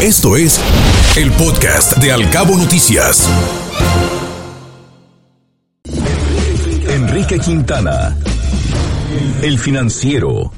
Esto es el podcast de Alcabo Noticias. Enrique Quintana, el financiero.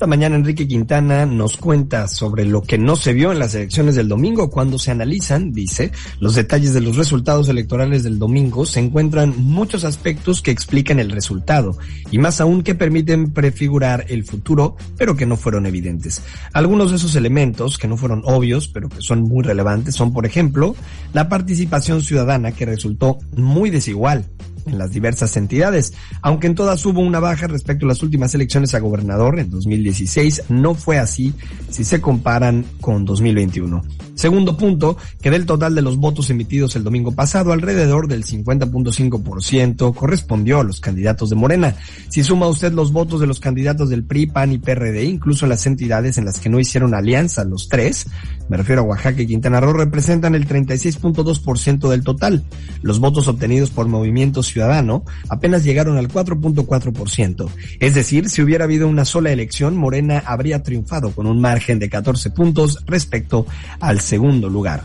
Esta mañana Enrique Quintana nos cuenta sobre lo que no se vio en las elecciones del domingo. Cuando se analizan, dice, los detalles de los resultados electorales del domingo, se encuentran muchos aspectos que explican el resultado y más aún que permiten prefigurar el futuro, pero que no fueron evidentes. Algunos de esos elementos que no fueron obvios, pero que son muy relevantes, son, por ejemplo, la participación ciudadana que resultó muy desigual en las diversas entidades. Aunque en todas hubo una baja respecto a las últimas elecciones a gobernador en 2016, no fue así si se comparan con 2021. Segundo punto, que del total de los votos emitidos el domingo pasado, alrededor del 50.5% correspondió a los candidatos de Morena. Si suma usted los votos de los candidatos del PRI, PAN y PRD, incluso las entidades en las que no hicieron alianza, los tres, me refiero a Oaxaca y Quintana Roo, representan el 36.2% del total. Los votos obtenidos por Movimiento Ciudadano apenas llegaron al 4.4%. Es decir, si hubiera habido una sola elección, Morena habría triunfado con un margen de 14 puntos respecto al segundo lugar.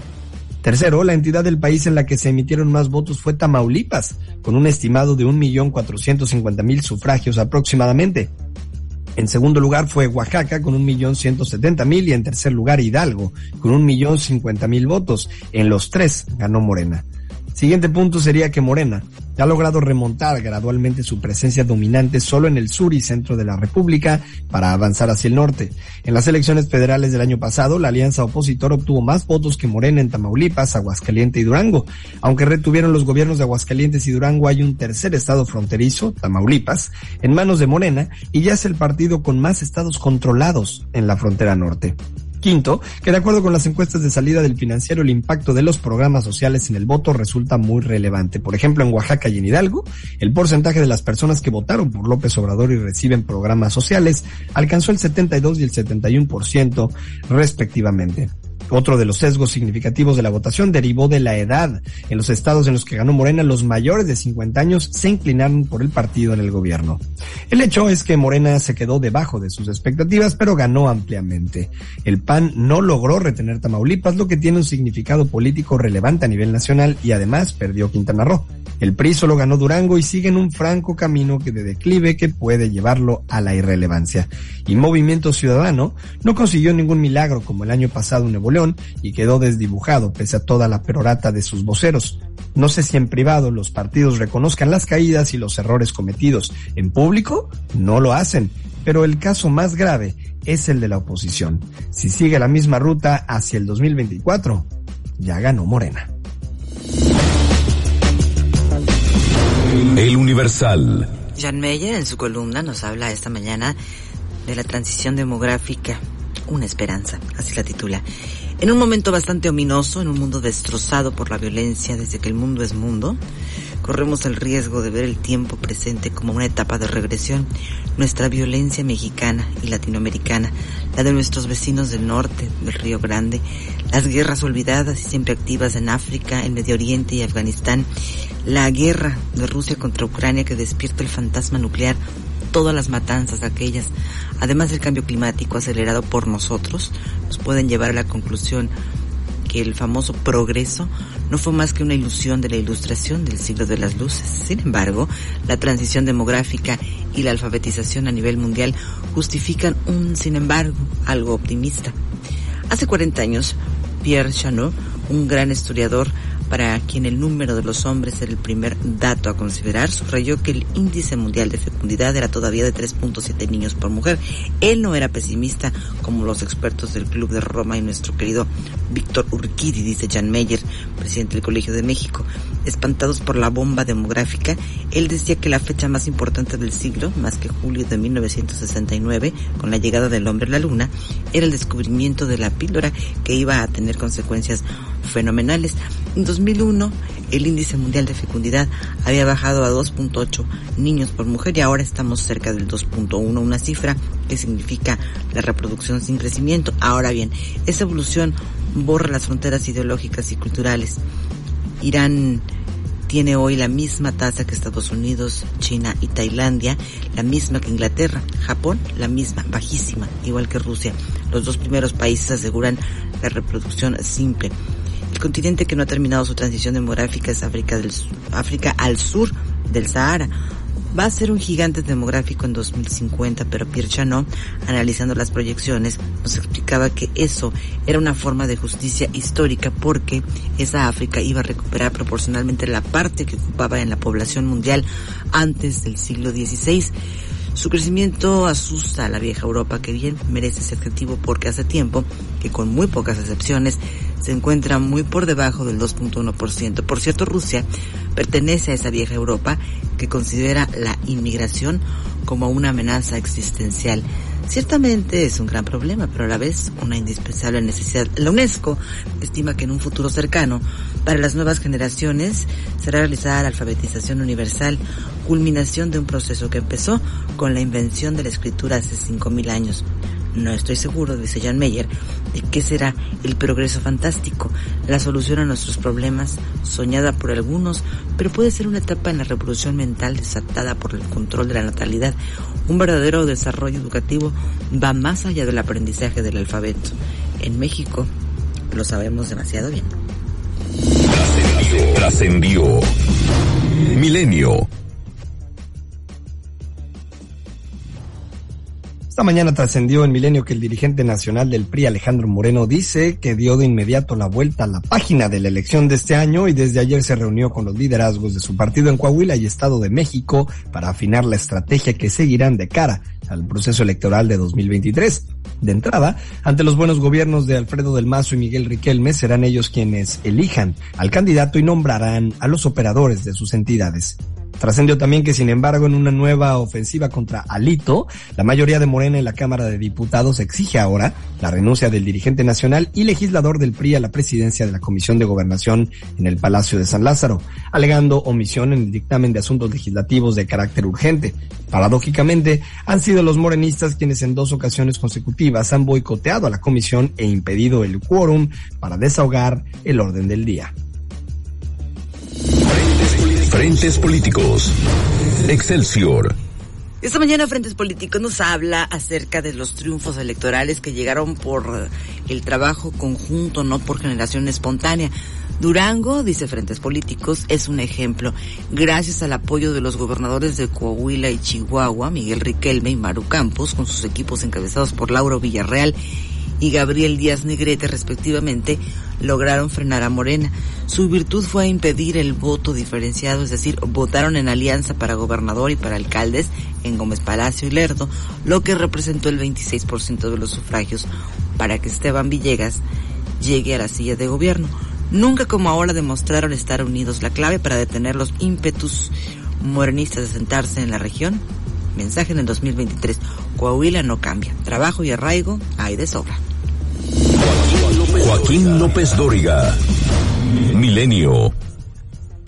Tercero, la entidad del país en la que se emitieron más votos fue Tamaulipas, con un estimado de 1.450.000 sufragios aproximadamente. En segundo lugar fue Oaxaca con un millón ciento setenta mil y en tercer lugar Hidalgo con un millón cincuenta mil votos. En los tres ganó Morena. Siguiente punto sería que Morena ha logrado remontar gradualmente su presencia dominante solo en el sur y centro de la República para avanzar hacia el norte. En las elecciones federales del año pasado, la alianza opositor obtuvo más votos que Morena en Tamaulipas, Aguascalientes y Durango. Aunque retuvieron los gobiernos de Aguascalientes y Durango, hay un tercer estado fronterizo, Tamaulipas, en manos de Morena y ya es el partido con más estados controlados en la frontera norte. Quinto, que de acuerdo con las encuestas de salida del financiero, el impacto de los programas sociales en el voto resulta muy relevante. Por ejemplo, en Oaxaca y en Hidalgo, el porcentaje de las personas que votaron por López Obrador y reciben programas sociales alcanzó el 72 y el 71% respectivamente. Otro de los sesgos significativos de la votación derivó de la edad. En los estados en los que ganó Morena, los mayores de 50 años se inclinaron por el partido en el gobierno. El hecho es que Morena se quedó debajo de sus expectativas, pero ganó ampliamente. El PAN no logró retener Tamaulipas, lo que tiene un significado político relevante a nivel nacional y además perdió Quintana Roo. El PRI solo ganó Durango y sigue en un franco camino que de declive que puede llevarlo a la irrelevancia. Y Movimiento Ciudadano no consiguió ningún milagro como el año pasado en Nuevo León y quedó desdibujado pese a toda la perorata de sus voceros. No sé si en privado los partidos reconozcan las caídas y los errores cometidos. En público no lo hacen. Pero el caso más grave es el de la oposición. Si sigue la misma ruta hacia el 2024, ya ganó Morena. El Universal. Jan Meyer en su columna nos habla esta mañana de la transición demográfica, una esperanza, así la titula. En un momento bastante ominoso, en un mundo destrozado por la violencia desde que el mundo es mundo, corremos el riesgo de ver el tiempo presente como una etapa de regresión. Nuestra violencia mexicana y latinoamericana, la de nuestros vecinos del norte, del Río Grande, las guerras olvidadas y siempre activas en África, en Medio Oriente y Afganistán, la guerra de Rusia contra Ucrania que despierta el fantasma nuclear, todas las matanzas aquellas, además del cambio climático acelerado por nosotros, nos pueden llevar a la conclusión el famoso progreso no fue más que una ilusión de la ilustración del siglo de las luces. Sin embargo, la transición demográfica y la alfabetización a nivel mundial justifican un, sin embargo, algo optimista. Hace 40 años, Pierre Chanot, un gran historiador, para quien el número de los hombres era el primer dato a considerar, subrayó que el índice mundial de fecundidad era todavía de 3.7 niños por mujer. Él no era pesimista como los expertos del Club de Roma y nuestro querido Víctor Urquidi, dice Jan Meyer, presidente del Colegio de México. Espantados por la bomba demográfica, él decía que la fecha más importante del siglo, más que julio de 1969, con la llegada del hombre a la luna, era el descubrimiento de la píldora que iba a tener consecuencias fenomenales. En 2001, el índice mundial de fecundidad había bajado a 2.8 niños por mujer y ahora estamos cerca del 2.1, una cifra que significa la reproducción sin crecimiento. Ahora bien, esa evolución borra las fronteras ideológicas y culturales. Irán tiene hoy la misma tasa que Estados Unidos, China y Tailandia, la misma que Inglaterra, Japón, la misma, bajísima, igual que Rusia. Los dos primeros países aseguran la reproducción simple. Continente que no ha terminado su transición demográfica es África, del, África al sur del Sahara va a ser un gigante demográfico en 2050, pero Pierre Chanot, analizando las proyecciones, nos explicaba que eso era una forma de justicia histórica porque esa África iba a recuperar proporcionalmente la parte que ocupaba en la población mundial antes del siglo XVI. Su crecimiento asusta a la vieja Europa, que bien merece ese adjetivo porque hace tiempo que con muy pocas excepciones se encuentra muy por debajo del 2.1%. Por cierto, Rusia pertenece a esa vieja Europa que considera la inmigración como una amenaza existencial. Ciertamente es un gran problema, pero a la vez una indispensable necesidad. La UNESCO estima que en un futuro cercano, para las nuevas generaciones, será realizada la alfabetización universal, culminación de un proceso que empezó con la invención de la escritura hace 5.000 años. No estoy seguro, dice Jan Meyer, de qué será el progreso fantástico, la solución a nuestros problemas, soñada por algunos, pero puede ser una etapa en la revolución mental desatada por el control de la natalidad. Un verdadero desarrollo educativo va más allá del aprendizaje del alfabeto. En México lo sabemos demasiado bien. Trascendió. Milenio Esta mañana trascendió en Milenio que el dirigente nacional del PRI, Alejandro Moreno, dice que dio de inmediato la vuelta a la página de la elección de este año y desde ayer se reunió con los liderazgos de su partido en Coahuila y Estado de México para afinar la estrategia que seguirán de cara al proceso electoral de 2023. De entrada, ante los buenos gobiernos de Alfredo del Mazo y Miguel Riquelme, serán ellos quienes elijan al candidato y nombrarán a los operadores de sus entidades. Trascendió también que, sin embargo, en una nueva ofensiva contra Alito, la mayoría de Morena en la Cámara de Diputados exige ahora la renuncia del dirigente nacional y legislador del PRI a la presidencia de la Comisión de Gobernación en el Palacio de San Lázaro, alegando omisión en el dictamen de asuntos legislativos de carácter urgente. Paradójicamente, han sido los morenistas quienes en dos ocasiones consecutivas han boicoteado a la comisión e impedido el quórum para desahogar el orden del día. Frentes Políticos. Excelsior. Esta mañana Frentes Políticos nos habla acerca de los triunfos electorales que llegaron por el trabajo conjunto, no por generación espontánea. Durango, dice Frentes Políticos, es un ejemplo. Gracias al apoyo de los gobernadores de Coahuila y Chihuahua, Miguel Riquelme y Maru Campos, con sus equipos encabezados por Lauro Villarreal y Gabriel Díaz Negrete respectivamente, lograron frenar a Morena. Su virtud fue impedir el voto diferenciado, es decir, votaron en alianza para gobernador y para alcaldes en Gómez Palacio y Lerdo, lo que representó el 26% de los sufragios para que Esteban Villegas llegue a la silla de gobierno. Nunca como ahora demostraron estar unidos la clave para detener los ímpetus morenistas de sentarse en la región. Mensaje en el 2023. Coahuila no cambia. Trabajo y arraigo hay de sobra. Joaquín López Dóriga. Milenio.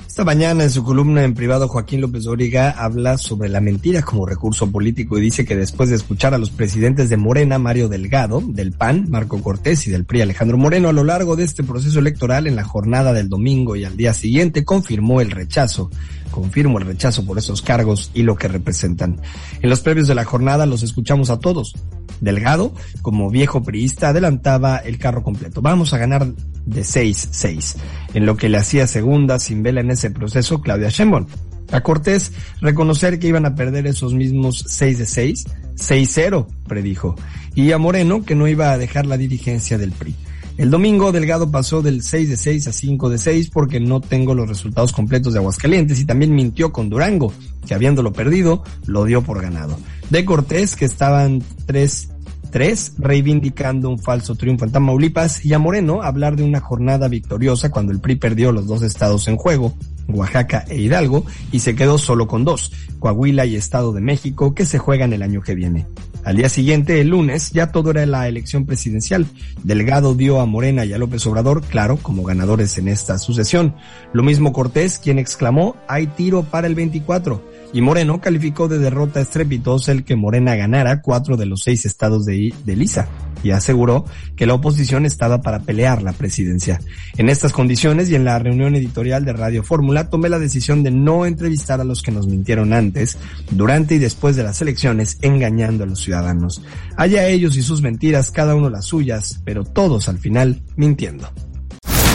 Esta mañana en su columna en privado Joaquín López Dóriga habla sobre la mentira como recurso político y dice que después de escuchar a los presidentes de Morena, Mario Delgado, del PAN, Marco Cortés y del PRI, Alejandro Moreno, a lo largo de este proceso electoral en la jornada del domingo y al día siguiente confirmó el rechazo confirmo el rechazo por esos cargos y lo que representan. En los previos de la jornada los escuchamos a todos. Delgado, como viejo priista, adelantaba el carro completo. Vamos a ganar de 6-6. En lo que le hacía segunda sin vela en ese proceso Claudia Sheinbaum. A Cortés reconocer que iban a perder esos mismos 6 de 6, 6-0, predijo. Y a Moreno que no iba a dejar la dirigencia del PRI. El domingo Delgado pasó del 6 de 6 a 5 de 6 porque no tengo los resultados completos de Aguascalientes y también mintió con Durango, que habiéndolo perdido, lo dio por ganado. De Cortés, que estaban 3 3, reivindicando un falso triunfo en Tamaulipas, y a Moreno hablar de una jornada victoriosa cuando el PRI perdió los dos estados en juego, Oaxaca e Hidalgo, y se quedó solo con dos, Coahuila y Estado de México, que se juegan el año que viene. Al día siguiente, el lunes, ya todo era la elección presidencial. Delgado dio a Morena y a López Obrador, claro, como ganadores en esta sucesión. Lo mismo Cortés, quien exclamó, hay tiro para el 24. Y Moreno calificó de derrota estrepitosa el que Morena ganara cuatro de los seis estados de, de Lisa y aseguró que la oposición estaba para pelear la presidencia. En estas condiciones y en la reunión editorial de Radio Fórmula tomé la decisión de no entrevistar a los que nos mintieron antes, durante y después de las elecciones, engañando a los ciudadanos. Haya ellos y sus mentiras, cada uno las suyas, pero todos al final mintiendo.